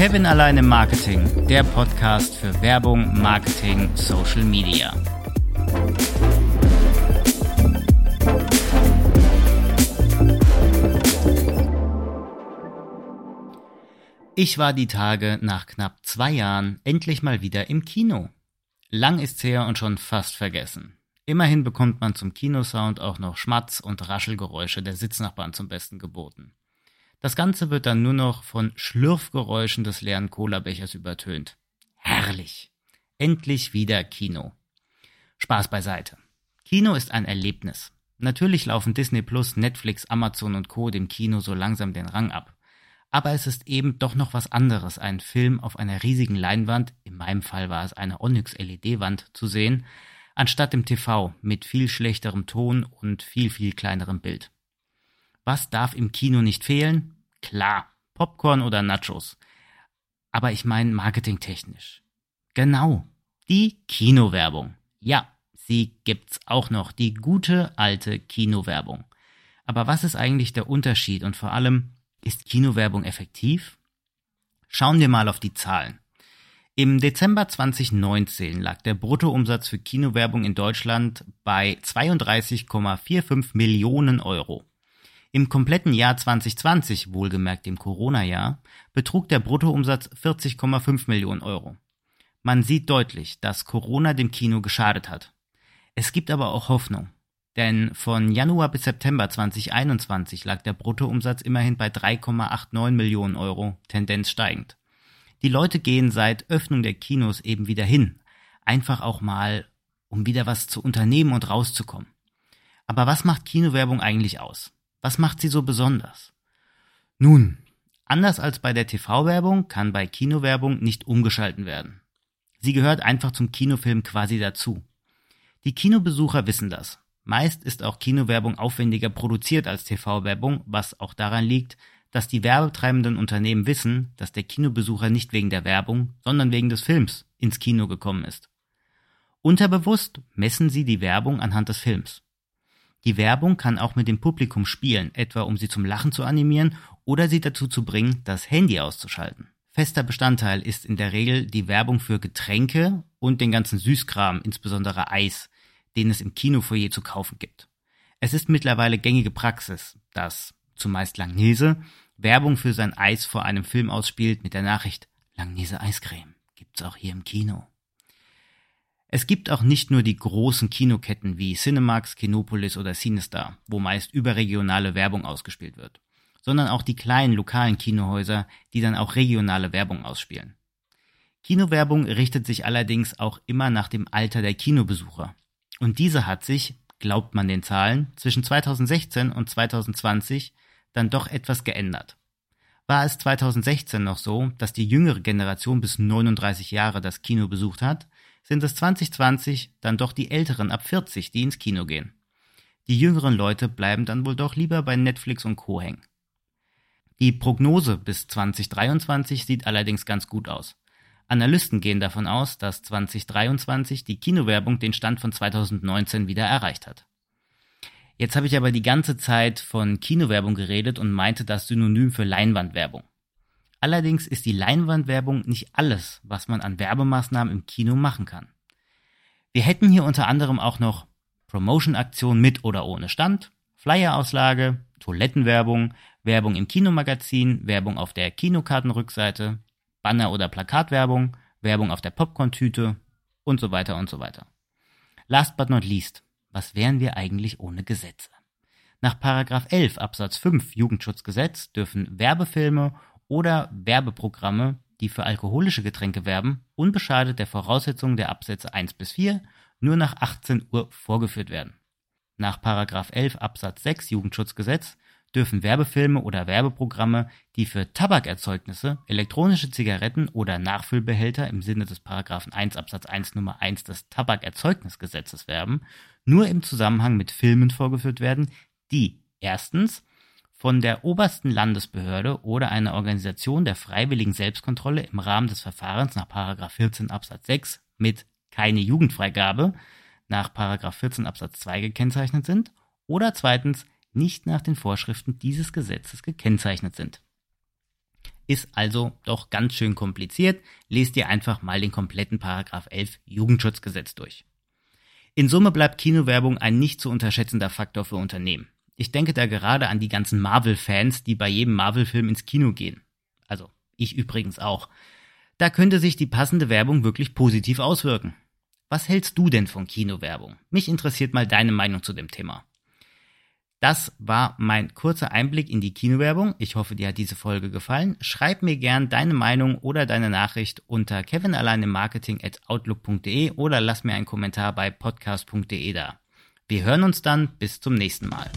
Kevin allein im Marketing, der Podcast für Werbung, Marketing, Social Media. Ich war die Tage nach knapp zwei Jahren endlich mal wieder im Kino. Lang ist's her und schon fast vergessen. Immerhin bekommt man zum Kinosound auch noch Schmatz- und Raschelgeräusche der Sitznachbarn zum Besten geboten. Das Ganze wird dann nur noch von Schlürfgeräuschen des leeren Colabechers übertönt. Herrlich. Endlich wieder Kino. Spaß beiseite. Kino ist ein Erlebnis. Natürlich laufen Disney Plus, Netflix, Amazon und Co. dem Kino so langsam den Rang ab. Aber es ist eben doch noch was anderes, einen Film auf einer riesigen Leinwand, in meinem Fall war es eine Onyx LED-Wand, zu sehen, anstatt im TV mit viel schlechterem Ton und viel, viel kleinerem Bild. Was darf im Kino nicht fehlen? Klar, Popcorn oder Nachos. Aber ich meine marketingtechnisch. Genau, die Kinowerbung. Ja, sie gibt's auch noch, die gute alte Kinowerbung. Aber was ist eigentlich der Unterschied und vor allem, ist Kinowerbung effektiv? Schauen wir mal auf die Zahlen. Im Dezember 2019 lag der Bruttoumsatz für Kinowerbung in Deutschland bei 32,45 Millionen Euro. Im kompletten Jahr 2020, wohlgemerkt dem Corona-Jahr, betrug der Bruttoumsatz 40,5 Millionen Euro. Man sieht deutlich, dass Corona dem Kino geschadet hat. Es gibt aber auch Hoffnung. Denn von Januar bis September 2021 lag der Bruttoumsatz immerhin bei 3,89 Millionen Euro, Tendenz steigend. Die Leute gehen seit Öffnung der Kinos eben wieder hin. Einfach auch mal, um wieder was zu unternehmen und rauszukommen. Aber was macht Kinowerbung eigentlich aus? Was macht sie so besonders? Nun, anders als bei der TV-Werbung kann bei Kinowerbung nicht umgeschalten werden. Sie gehört einfach zum Kinofilm quasi dazu. Die Kinobesucher wissen das. Meist ist auch Kinowerbung aufwendiger produziert als TV-Werbung, was auch daran liegt, dass die werbetreibenden Unternehmen wissen, dass der Kinobesucher nicht wegen der Werbung, sondern wegen des Films ins Kino gekommen ist. Unterbewusst messen sie die Werbung anhand des Films. Die Werbung kann auch mit dem Publikum spielen, etwa um sie zum Lachen zu animieren oder sie dazu zu bringen, das Handy auszuschalten. Fester Bestandteil ist in der Regel die Werbung für Getränke und den ganzen Süßkram, insbesondere Eis, den es im Kinofoyer zu kaufen gibt. Es ist mittlerweile gängige Praxis, dass zumeist Langnese Werbung für sein Eis vor einem Film ausspielt mit der Nachricht Langnese Eiscreme gibt's auch hier im Kino. Es gibt auch nicht nur die großen Kinoketten wie Cinemax, Kinopolis oder Cinestar, wo meist überregionale Werbung ausgespielt wird, sondern auch die kleinen lokalen Kinohäuser, die dann auch regionale Werbung ausspielen. Kinowerbung richtet sich allerdings auch immer nach dem Alter der Kinobesucher. Und diese hat sich, glaubt man den Zahlen, zwischen 2016 und 2020 dann doch etwas geändert. War es 2016 noch so, dass die jüngere Generation bis 39 Jahre das Kino besucht hat, sind es 2020 dann doch die Älteren ab 40, die ins Kino gehen. Die jüngeren Leute bleiben dann wohl doch lieber bei Netflix und Co. hängen. Die Prognose bis 2023 sieht allerdings ganz gut aus. Analysten gehen davon aus, dass 2023 die Kinowerbung den Stand von 2019 wieder erreicht hat. Jetzt habe ich aber die ganze Zeit von Kinowerbung geredet und meinte das Synonym für Leinwandwerbung. Allerdings ist die Leinwandwerbung nicht alles, was man an Werbemaßnahmen im Kino machen kann. Wir hätten hier unter anderem auch noch Promotion-Aktionen mit oder ohne Stand, Flyer-Auslage, Toilettenwerbung, Werbung im Kinomagazin, Werbung auf der Kinokartenrückseite, Banner- oder Plakatwerbung, Werbung auf der Popcorn-Tüte und so weiter und so weiter. Last but not least, was wären wir eigentlich ohne Gesetze? Nach Paragraph 11 Absatz 5 Jugendschutzgesetz dürfen Werbefilme oder Werbeprogramme, die für alkoholische Getränke werben, unbeschadet der Voraussetzungen der Absätze 1 bis 4 nur nach 18 Uhr vorgeführt werden. Nach 11 Absatz 6 Jugendschutzgesetz dürfen Werbefilme oder Werbeprogramme, die für Tabakerzeugnisse, elektronische Zigaretten oder Nachfüllbehälter im Sinne des 1 Absatz 1 Nummer 1 des Tabakerzeugnisgesetzes werben, nur im Zusammenhang mit Filmen vorgeführt werden, die erstens von der obersten Landesbehörde oder einer Organisation der freiwilligen Selbstkontrolle im Rahmen des Verfahrens nach 14 Absatz 6 mit keine Jugendfreigabe nach 14 Absatz 2 gekennzeichnet sind oder zweitens nicht nach den Vorschriften dieses Gesetzes gekennzeichnet sind. Ist also doch ganz schön kompliziert. Lest dir einfach mal den kompletten Paragraph 11 Jugendschutzgesetz durch. In Summe bleibt Kinowerbung ein nicht zu unterschätzender Faktor für Unternehmen. Ich denke da gerade an die ganzen Marvel-Fans, die bei jedem Marvel-Film ins Kino gehen. Also, ich übrigens auch. Da könnte sich die passende Werbung wirklich positiv auswirken. Was hältst du denn von Kinowerbung? Mich interessiert mal deine Meinung zu dem Thema. Das war mein kurzer Einblick in die Kinowerbung. Ich hoffe, dir hat diese Folge gefallen. Schreib mir gern deine Meinung oder deine Nachricht unter kevinalleinemarketing at outlook.de oder lass mir einen Kommentar bei podcast.de da. Wir hören uns dann. Bis zum nächsten Mal.